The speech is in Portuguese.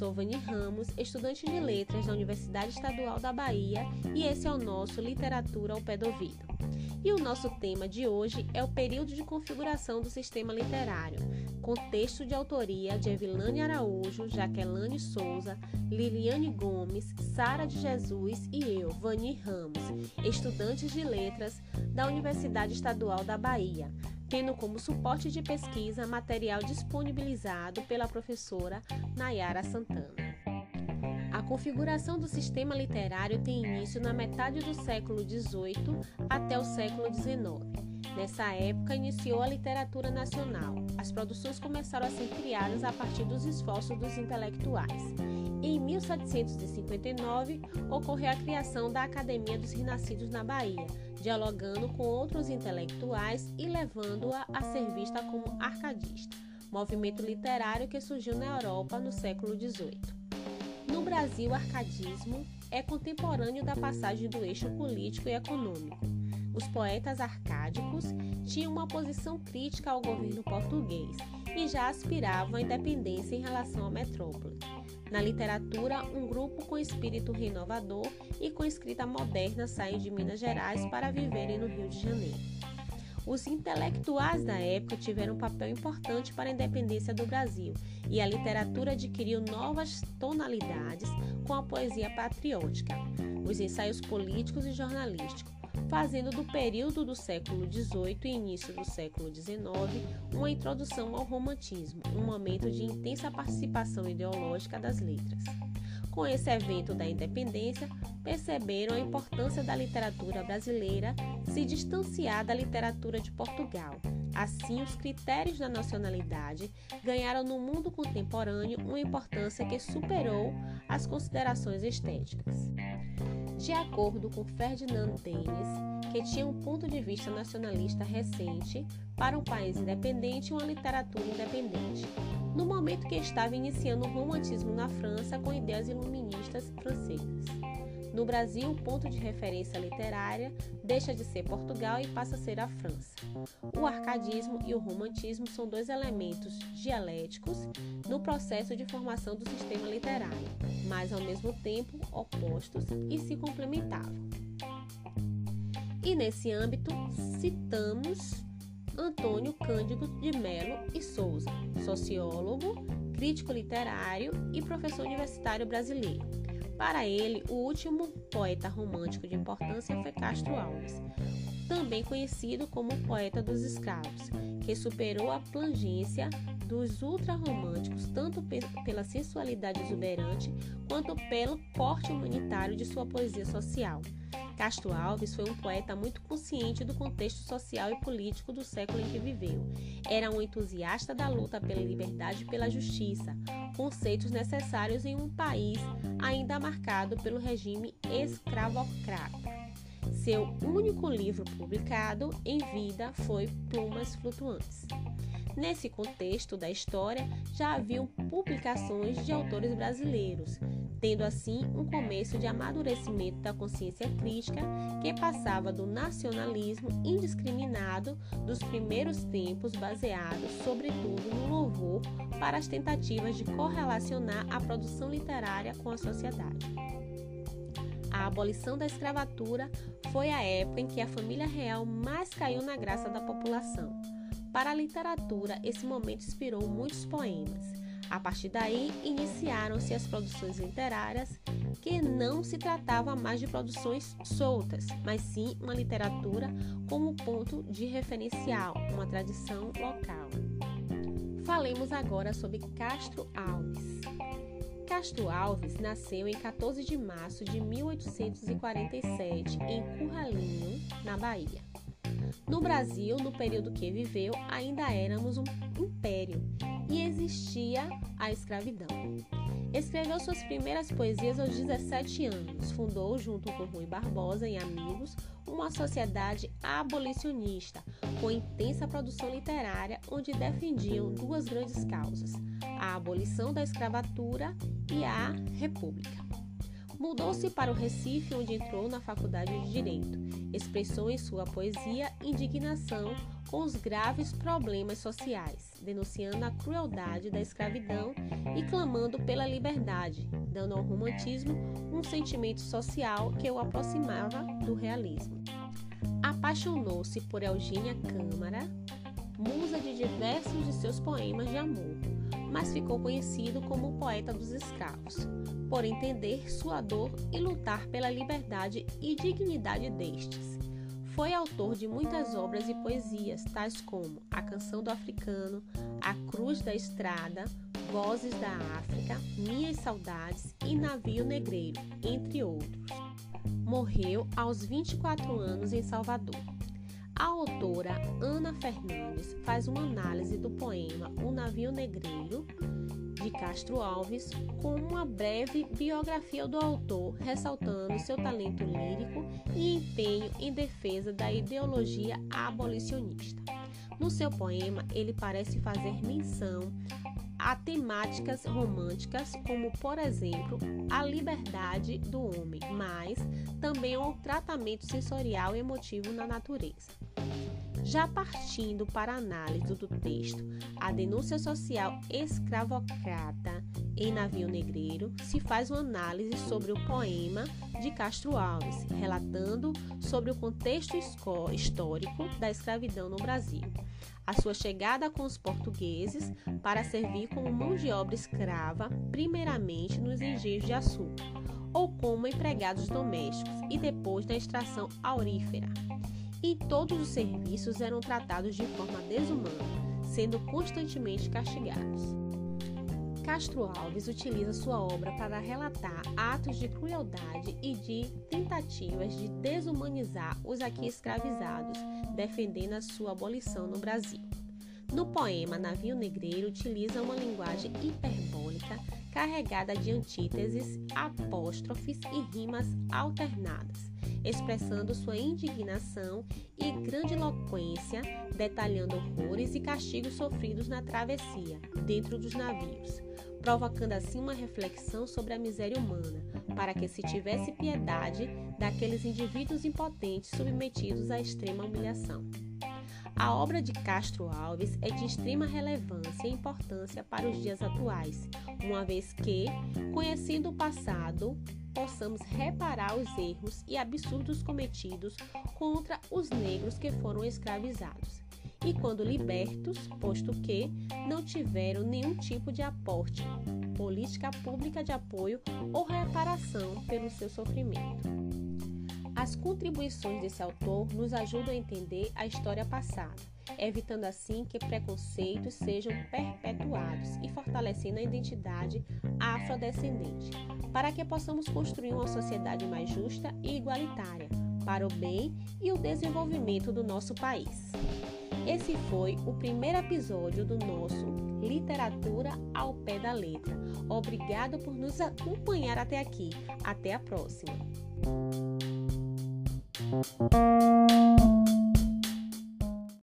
professor Vani Ramos, estudante de letras da Universidade Estadual da Bahia, e esse é o nosso Literatura ao Pé do Ouvido. E o nosso tema de hoje é o período de configuração do sistema literário, com texto de autoria de Evilane Araújo, Jaqueline Souza, Liliane Gomes, Sara de Jesus e eu, Vani Ramos, estudantes de letras da Universidade Estadual da Bahia, tendo como suporte de pesquisa material disponibilizado pela professora Nayara Santana. A configuração do sistema literário tem início na metade do século XVIII até o século XIX. Nessa época, iniciou a literatura nacional. As produções começaram a ser criadas a partir dos esforços dos intelectuais. Em 1759, ocorreu a criação da Academia dos Renascidos na Bahia, dialogando com outros intelectuais e levando-a a ser vista como arcadista, movimento literário que surgiu na Europa no século XVIII. No Brasil, o arcadismo é contemporâneo da passagem do eixo político e econômico. Os poetas arcádicos tinham uma posição crítica ao governo português e já aspiravam à independência em relação à metrópole. Na literatura, um grupo com espírito renovador e com escrita moderna saem de Minas Gerais para viverem no Rio de Janeiro. Os intelectuais da época tiveram um papel importante para a independência do Brasil e a literatura adquiriu novas tonalidades com a poesia patriótica, os ensaios políticos e jornalísticos, fazendo do período do século XVIII e início do século XIX uma introdução ao romantismo, um momento de intensa participação ideológica das letras. Com esse evento da independência, perceberam a importância da literatura brasileira se distanciar da literatura de Portugal. Assim, os critérios da nacionalidade ganharam no mundo contemporâneo uma importância que superou as considerações estéticas. De acordo com Ferdinand Dennis, que tinha um ponto de vista nacionalista recente para um país independente e uma literatura independente, no momento que estava iniciando o romantismo na França com ideias iluministas francesas. No Brasil, o ponto de referência literária deixa de ser Portugal e passa a ser a França. O arcadismo e o romantismo são dois elementos dialéticos no processo de formação do sistema literário, mas ao mesmo tempo opostos e se complementavam. E nesse âmbito, citamos Antônio Cândido de Melo e Souza, sociólogo, crítico literário e professor universitário brasileiro para ele, o último poeta romântico de importância foi Castro Alves, também conhecido como poeta dos escravos, que superou a plangência dos ultrarromânticos tanto pela sensualidade exuberante quanto pelo corte humanitário de sua poesia social. Castro Alves foi um poeta muito consciente do contexto social e político do século em que viveu. Era um entusiasta da luta pela liberdade e pela justiça, conceitos necessários em um país ainda marcado pelo regime escravocrata. Seu único livro publicado em vida foi Plumas Flutuantes. Nesse contexto da história, já haviam publicações de autores brasileiros, tendo assim um começo de amadurecimento da consciência crítica que passava do nacionalismo indiscriminado dos primeiros tempos, baseado sobretudo no louvor para as tentativas de correlacionar a produção literária com a sociedade. A abolição da escravatura foi a época em que a família real mais caiu na graça da população. Para a literatura, esse momento inspirou muitos poemas. A partir daí, iniciaram-se as produções literárias, que não se tratava mais de produções soltas, mas sim uma literatura como ponto de referencial, uma tradição local. Falemos agora sobre Castro Alves. Castro Alves nasceu em 14 de março de 1847 em Curralinho, na Bahia. No Brasil, no período que viveu, ainda éramos um império e existia a escravidão. Escreveu suas primeiras poesias aos 17 anos. Fundou, junto com Rui Barbosa e amigos, uma sociedade abolicionista com intensa produção literária, onde defendiam duas grandes causas: a abolição da escravatura e a república. Mudou-se para o Recife, onde entrou na Faculdade de Direito. Expressou em sua poesia indignação com os graves problemas sociais, denunciando a crueldade da escravidão e clamando pela liberdade, dando ao romantismo um sentimento social que o aproximava do realismo. Apaixonou-se por Eugênia Câmara, musa de diversos de seus poemas de amor, mas ficou conhecido como o poeta dos escravos, por entender sua dor e lutar pela liberdade e dignidade destes foi autor de muitas obras e poesias, tais como A Canção do Africano, A Cruz da Estrada, Vozes da África, Minhas Saudades e Navio Negreiro, entre outros. Morreu aos 24 anos em Salvador. A autora Ana Fernandes faz uma análise do poema O Navio Negreiro de Castro Alves com uma breve biografia do autor, ressaltando seu talento lírico e empenho em defesa da ideologia abolicionista. No seu poema, ele parece fazer menção a temáticas românticas, como por exemplo a liberdade do homem, mas também ao tratamento sensorial e emotivo na natureza. Já partindo para a análise do texto, a denúncia social escravocrata em Navio Negreiro, se faz uma análise sobre o poema de Castro Alves, relatando sobre o contexto histórico da escravidão no Brasil, a sua chegada com os portugueses para servir como mão de obra escrava, primeiramente nos engenhos de açúcar, ou como empregados domésticos e depois na extração aurífera e todos os serviços eram tratados de forma desumana, sendo constantemente castigados. Castro Alves utiliza sua obra para relatar atos de crueldade e de tentativas de desumanizar os aqui escravizados, defendendo a sua abolição no Brasil. No poema Navio Negreiro, utiliza uma linguagem hiperbólica carregada de antíteses, apóstrofes e rimas alternadas expressando sua indignação e grandiloquência, detalhando horrores e castigos sofridos na travessia, dentro dos navios, provocando assim uma reflexão sobre a miséria humana, para que se tivesse piedade daqueles indivíduos impotentes submetidos à extrema humilhação. A obra de Castro Alves é de extrema relevância e importância para os dias atuais, uma vez que, conhecendo o passado, possamos reparar os erros e absurdos cometidos contra os negros que foram escravizados. E quando libertos, posto que não tiveram nenhum tipo de aporte, política pública de apoio ou reparação pelo seu sofrimento. As contribuições desse autor nos ajudam a entender a história passada, evitando assim que preconceitos sejam perpetuados e fortalecendo a identidade afrodescendente, para que possamos construir uma sociedade mais justa e igualitária, para o bem e o desenvolvimento do nosso país. Esse foi o primeiro episódio do nosso Literatura ao Pé da Letra. Obrigado por nos acompanhar até aqui. Até a próxima! Thank you.